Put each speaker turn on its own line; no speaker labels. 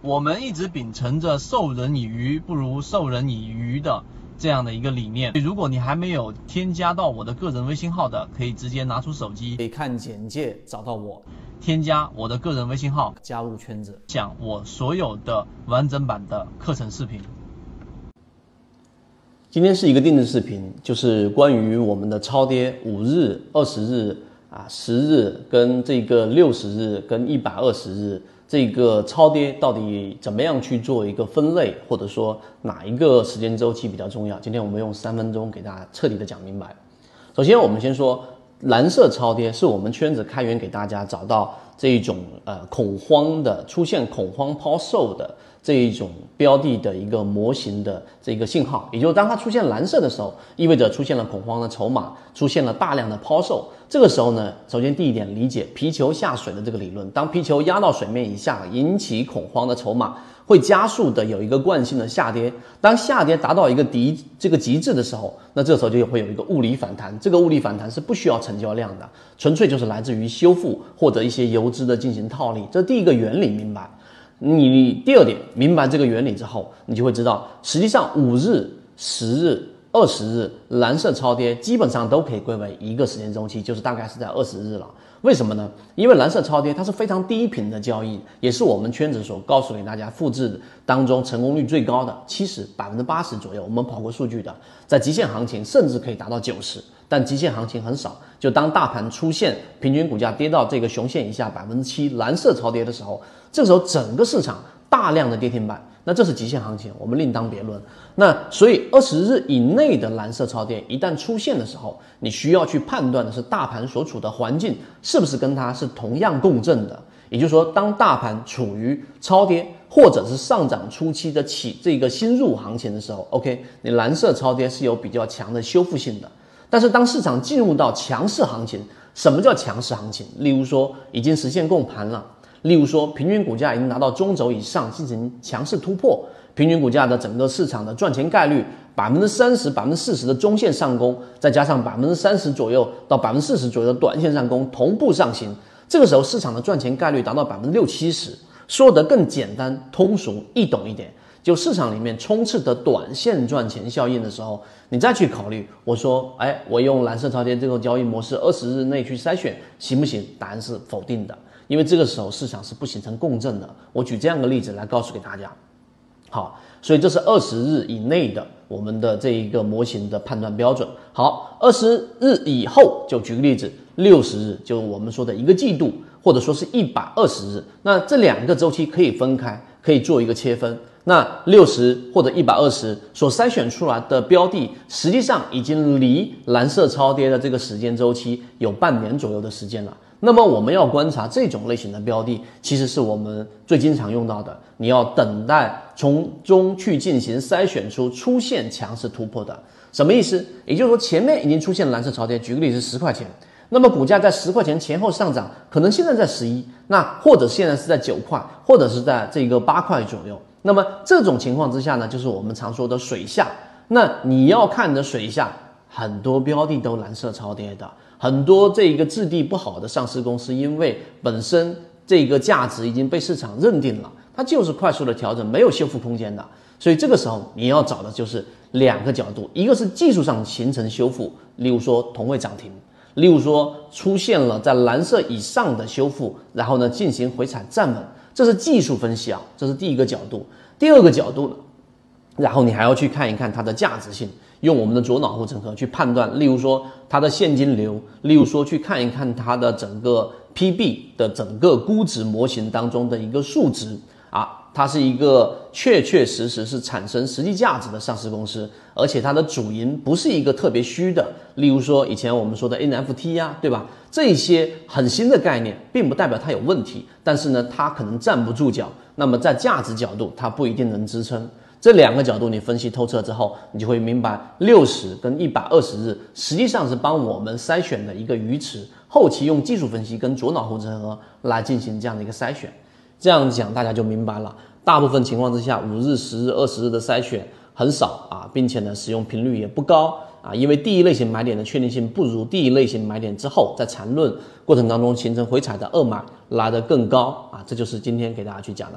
我们一直秉承着授人以鱼不如授人以渔的这样的一个理念。如果你还没有添加到我的个人微信号的，可以直接拿出手机，
可以看简介找到我，
添加我的个人微信号，
加入圈子，
讲我所有的完整版的课程视频。
今天是一个定制视频，就是关于我们的超跌五日、二十日啊、十日跟这个六十日跟一百二十日。这个超跌到底怎么样去做一个分类，或者说哪一个时间周期比较重要？今天我们用三分钟给大家彻底的讲明白。首先，我们先说蓝色超跌是我们圈子开源给大家找到这一种呃恐慌的出现恐慌抛售的。这一种标的的一个模型的这个信号，也就是当它出现蓝色的时候，意味着出现了恐慌的筹码，出现了大量的抛售。这个时候呢，首先第一点理解皮球下水的这个理论，当皮球压到水面以下，引起恐慌的筹码会加速的有一个惯性的下跌。当下跌达到一个极这个极致的时候，那这时候就会有一个物理反弹。这个物理反弹是不需要成交量的，纯粹就是来自于修复或者一些游资的进行套利。这第一个原理明白。你第二点明白这个原理之后，你就会知道，实际上五日、十日、二十日蓝色超跌基本上都可以归为一个时间周期，就是大概是在二十日了。为什么呢？因为蓝色超跌它是非常低频的交易，也是我们圈子所告诉给大家复制当中成功率最高的，七十百分之八十左右，我们跑过数据的，在极限行情甚至可以达到九十，但极限行情很少。就当大盘出现平均股价跌到这个熊线以下百分之七蓝色超跌的时候。这时候整个市场大量的跌停板，那这是极限行情，我们另当别论。那所以二十日以内的蓝色超跌一旦出现的时候，你需要去判断的是大盘所处的环境是不是跟它是同样共振的。也就是说，当大盘处于超跌或者是上涨初期的起这个新入行情的时候，OK，你蓝色超跌是有比较强的修复性的。但是当市场进入到强势行情，什么叫强势行情？例如说已经实现共盘了。例如说，平均股价已经达到中轴以上进行强势突破，平均股价的整个市场的赚钱概率百分之三十、百分之四十的中线上攻，再加上百分之三十左右到百分之四十左右的短线上攻同步上行，这个时候市场的赚钱概率达到百分之六七十。说得更简单、通俗易懂一点，就市场里面充斥的短线赚钱效应的时候，你再去考虑，我说，哎，我用蓝色超跌这个交易模式，二十日内去筛选行不行？答案是否定的。因为这个时候市场是不形成共振的。我举这样的例子来告诉给大家。好，所以这是二十日以内的我们的这一个模型的判断标准。好，二十日以后就举个例子，六十日就我们说的一个季度，或者说是一百二十日。那这两个周期可以分开，可以做一个切分。那六十或者一百二十所筛选出来的标的，实际上已经离蓝色超跌的这个时间周期有半年左右的时间了。那么我们要观察这种类型的标的，其实是我们最经常用到的。你要等待从中去进行筛选出出现强势突破的，什么意思？也就是说前面已经出现蓝色超跌，举个例子，十块钱，那么股价在十块钱前后上涨，可能现在在十一，那或者现在是在九块，或者是在这个八块左右。那么这种情况之下呢，就是我们常说的水下。那你要看的水下，很多标的都蓝色超跌的。很多这一个质地不好的上市公司，因为本身这个价值已经被市场认定了，它就是快速的调整，没有修复空间的。所以这个时候你要找的就是两个角度，一个是技术上形成修复，例如说同位涨停，例如说出现了在蓝色以上的修复，然后呢进行回踩站稳，这是技术分析啊，这是第一个角度。第二个角度呢，然后你还要去看一看它的价值性。用我们的左脑护城河去判断，例如说它的现金流，例如说去看一看它的整个 PB 的整个估值模型当中的一个数值啊，它是一个确确实实是产生实际价值的上市公司，而且它的主营不是一个特别虚的，例如说以前我们说的 NFT 呀，对吧？这些很新的概念，并不代表它有问题，但是呢，它可能站不住脚，那么在价值角度，它不一定能支撑。这两个角度你分析透彻之后，你就会明白，六十跟一百二十日实际上是帮我们筛选的一个鱼池，后期用技术分析跟左脑护城河来进行这样的一个筛选。这样讲大家就明白了。大部分情况之下，五日、十日、二十日的筛选很少啊，并且呢使用频率也不高啊，因为第一类型买点的确定性不如第一类型买点之后在缠论过程当中形成回踩的二买来的更高啊。这就是今天给大家去讲的。